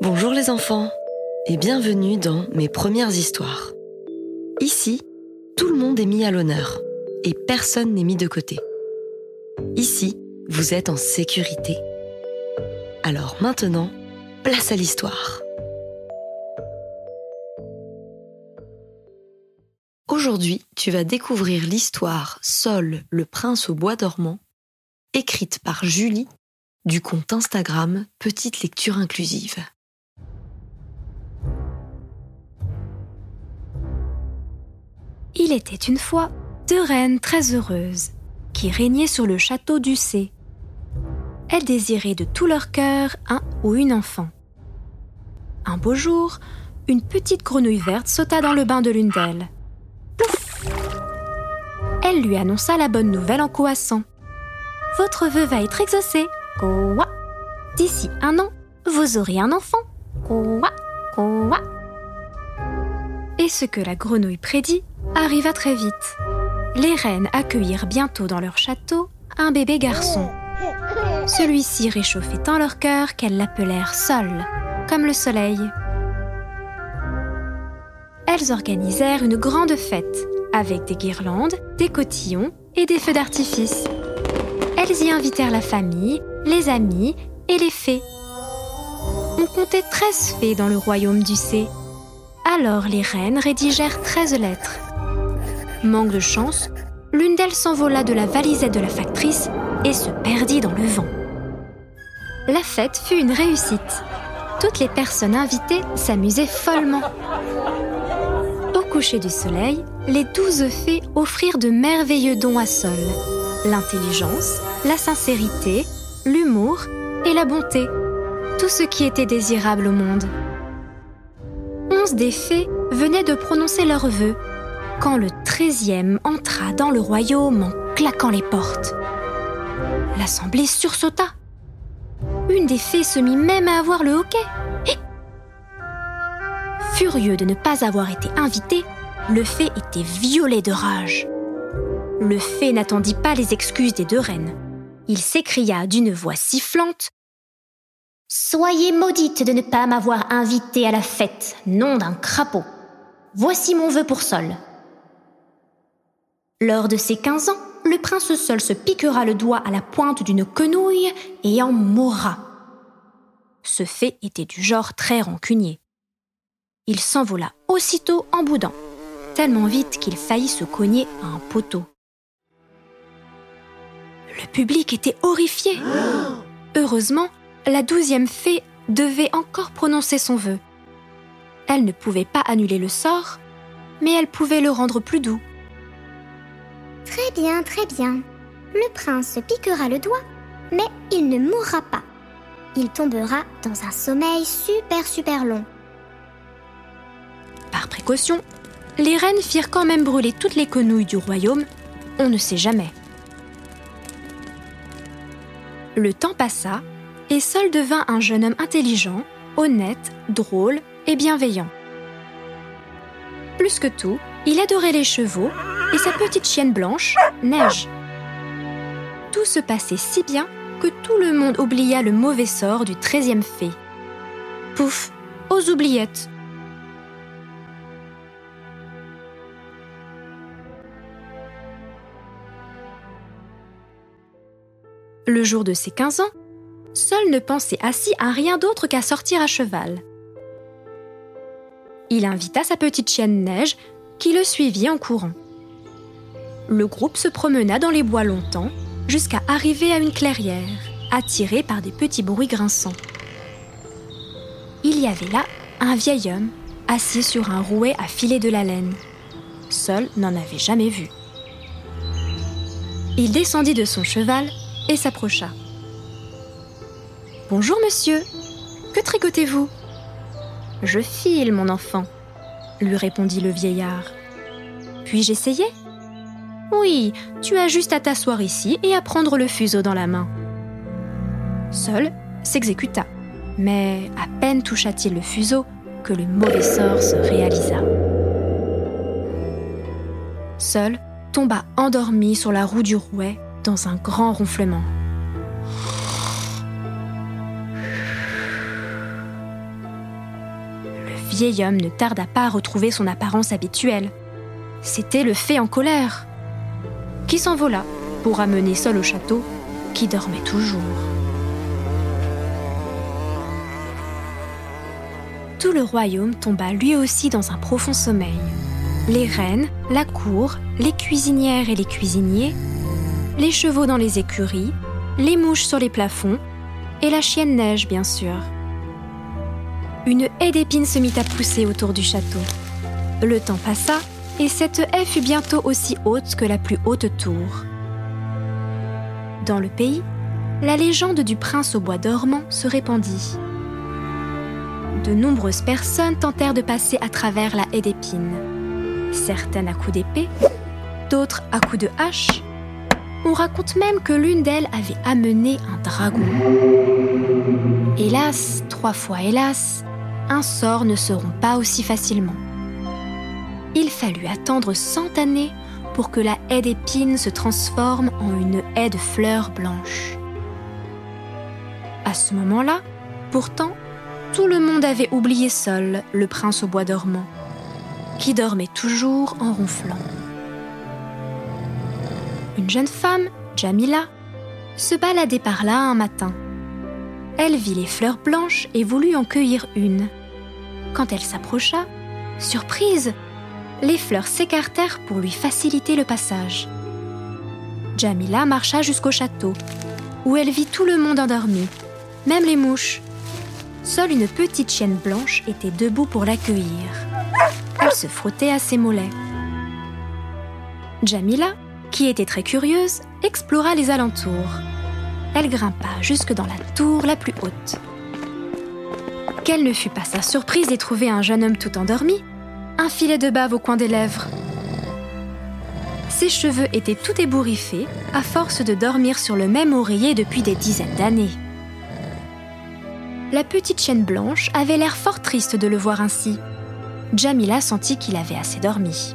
Bonjour les enfants et bienvenue dans mes premières histoires. Ici, tout le monde est mis à l'honneur et personne n'est mis de côté. Ici, vous êtes en sécurité. Alors maintenant, place à l'histoire. Aujourd'hui, tu vas découvrir l'histoire Sol, le prince au bois dormant, écrite par Julie du compte Instagram Petite lecture inclusive. Il était une fois deux reines très heureuses qui régnaient sur le château du C. Elles désiraient de tout leur cœur un ou une enfant. Un beau jour, une petite grenouille verte sauta dans le bain de l'une d'elles. Elle lui annonça la bonne nouvelle en coassant. Votre vœu va être exaucé. D'ici un an, vous aurez un enfant. Et ce que la grenouille prédit arriva très vite. Les reines accueillirent bientôt dans leur château un bébé garçon. Celui-ci réchauffait tant leur cœur qu'elles l'appelèrent Sol, comme le soleil. Elles organisèrent une grande fête, avec des guirlandes, des cotillons et des feux d'artifice. Elles y invitèrent la famille, les amis et les fées. On comptait treize fées dans le royaume du C. Alors les reines rédigèrent treize lettres Manque de chance, l'une d'elles s'envola de la valisette de la factrice et se perdit dans le vent. La fête fut une réussite. Toutes les personnes invitées s'amusaient follement. Au coucher du soleil, les douze fées offrirent de merveilleux dons à Sol. L'intelligence, la sincérité, l'humour et la bonté. Tout ce qui était désirable au monde. Onze des fées venaient de prononcer leurs vœux quand le treizième entra dans le royaume en claquant les portes. L'assemblée sursauta. Une des fées se mit même à avoir le hoquet. Et... Furieux de ne pas avoir été invité, le fée était violet de rage. Le fée n'attendit pas les excuses des deux reines. Il s'écria d'une voix sifflante Soyez maudite de ne pas m'avoir invité à la fête, nom d'un crapaud. Voici mon vœu pour Sol. Lors de ses 15 ans, le prince seul se piquera le doigt à la pointe d'une quenouille et en mourra. Ce fait était du genre très rancunier. Il s'envola aussitôt en boudant, tellement vite qu'il faillit se cogner à un poteau. Le public était horrifié. Heureusement, la douzième fée devait encore prononcer son vœu. Elle ne pouvait pas annuler le sort, mais elle pouvait le rendre plus doux. Très bien, très bien. Le prince piquera le doigt, mais il ne mourra pas. Il tombera dans un sommeil super super long. Par précaution, les reines firent quand même brûler toutes les quenouilles du royaume. On ne sait jamais. Le temps passa et Sol devint un jeune homme intelligent, honnête, drôle et bienveillant. Plus que tout, il adorait les chevaux et sa petite chienne blanche, Neige. Tout se passait si bien que tout le monde oublia le mauvais sort du treizième fée. Pouf, aux oubliettes. Le jour de ses 15 ans, Sol ne pensait assis à rien d'autre qu'à sortir à cheval. Il invita sa petite chienne Neige, qui le suivit en courant. Le groupe se promena dans les bois longtemps, jusqu'à arriver à une clairière, attiré par des petits bruits grinçants. Il y avait là un vieil homme, assis sur un rouet à filer de la laine. Sol n'en avait jamais vu. Il descendit de son cheval et s'approcha. Bonjour monsieur, que tricotez-vous? Je file, mon enfant, lui répondit le vieillard. Puis-je essayer? Oui, tu as juste à t'asseoir ici et à prendre le fuseau dans la main. Seul s'exécuta, mais à peine toucha-t-il le fuseau que le mauvais sort se réalisa. Seul tomba endormi sur la roue du rouet dans un grand ronflement. Le vieil homme ne tarda pas à retrouver son apparence habituelle. C'était le fée en colère, qui s'envola pour amener seul au château, qui dormait toujours. Tout le royaume tomba lui aussi dans un profond sommeil. Les reines, la cour, les cuisinières et les cuisiniers, les chevaux dans les écuries, les mouches sur les plafonds, et la chienne neige, bien sûr. Une haie d'épines se mit à pousser autour du château. Le temps passa, et cette haie fut bientôt aussi haute que la plus haute tour. Dans le pays, la légende du prince au bois dormant se répandit. De nombreuses personnes tentèrent de passer à travers la haie d'épines. Certaines à coups d'épée, d'autres à coups de hache. On raconte même que l'une d'elles avait amené un dragon. Hélas, trois fois hélas, un sort ne se rompt pas aussi facilement. Il fallut attendre cent années pour que la haie d'épines se transforme en une haie de fleurs blanches. À ce moment-là, pourtant, tout le monde avait oublié seul le prince au bois dormant, qui dormait toujours en ronflant. Une jeune femme, Jamila, se baladait par là un matin. Elle vit les fleurs blanches et voulut en cueillir une. Quand elle s'approcha, surprise, les fleurs s'écartèrent pour lui faciliter le passage. Jamila marcha jusqu'au château, où elle vit tout le monde endormi, même les mouches. Seule une petite chienne blanche était debout pour l'accueillir. Elle se frottait à ses mollets. Jamila, qui était très curieuse, explora les alentours. Elle grimpa jusque dans la tour la plus haute. Quelle ne fut pas sa surprise d'y trouver un jeune homme tout endormi, un filet de bave au coin des lèvres. Ses cheveux étaient tout ébouriffés à force de dormir sur le même oreiller depuis des dizaines d'années. La petite chienne blanche avait l'air fort triste de le voir ainsi. Jamila sentit qu'il avait assez dormi.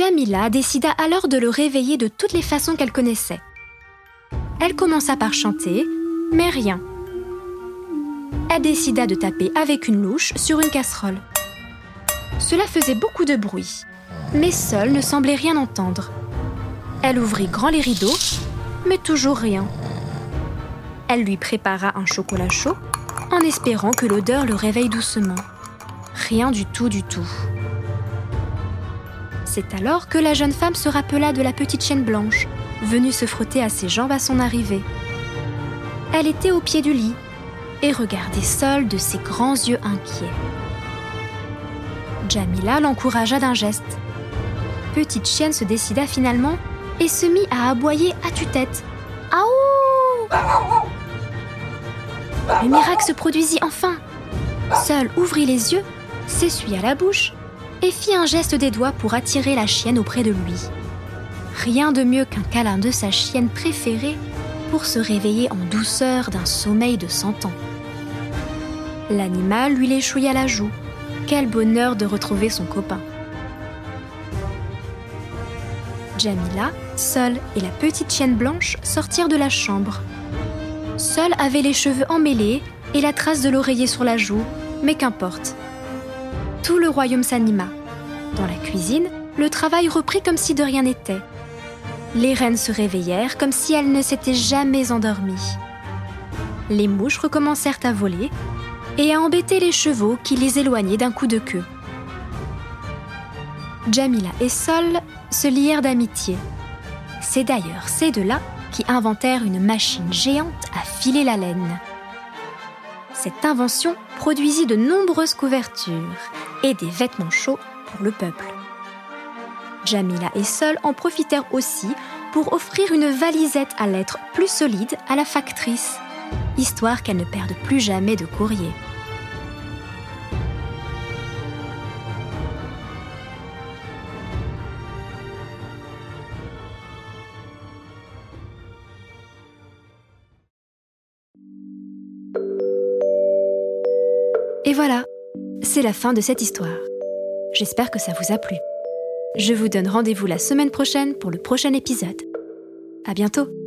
Jamila décida alors de le réveiller de toutes les façons qu'elle connaissait. Elle commença par chanter, mais rien. Elle décida de taper avec une louche sur une casserole. Cela faisait beaucoup de bruit, mais seule ne semblait rien entendre. Elle ouvrit grand les rideaux, mais toujours rien. Elle lui prépara un chocolat chaud en espérant que l'odeur le réveille doucement. Rien du tout du tout. C'est alors que la jeune femme se rappela de la petite chienne blanche, venue se frotter à ses jambes à son arrivée. Elle était au pied du lit et regardait seule de ses grands yeux inquiets. Jamila l'encouragea d'un geste. Petite chienne se décida finalement et se mit à aboyer à tue-tête. Aouh Le miracle se produisit enfin. Seul ouvrit les yeux, s'essuya la bouche et fit un geste des doigts pour attirer la chienne auprès de lui. Rien de mieux qu'un câlin de sa chienne préférée pour se réveiller en douceur d'un sommeil de cent ans. L'animal lui l'échouilla la joue. Quel bonheur de retrouver son copain. Jamila, seule et la petite chienne blanche sortirent de la chambre. Seule avait les cheveux emmêlés et la trace de l'oreiller sur la joue, mais qu'importe, tout le royaume s'anima. Dans la cuisine, le travail reprit comme si de rien n'était. Les reines se réveillèrent comme si elles ne s'étaient jamais endormies. Les mouches recommencèrent à voler et à embêter les chevaux qui les éloignaient d'un coup de queue. Jamila et Sol se lièrent d'amitié. C'est d'ailleurs ces deux-là qui inventèrent une machine géante à filer la laine. Cette invention produisit de nombreuses couvertures et des vêtements chauds pour le peuple. Jamila et Sol en profitèrent aussi pour offrir une valisette à lettres plus solide à la factrice, histoire qu'elle ne perde plus jamais de courrier. C'est la fin de cette histoire. J'espère que ça vous a plu. Je vous donne rendez-vous la semaine prochaine pour le prochain épisode. À bientôt!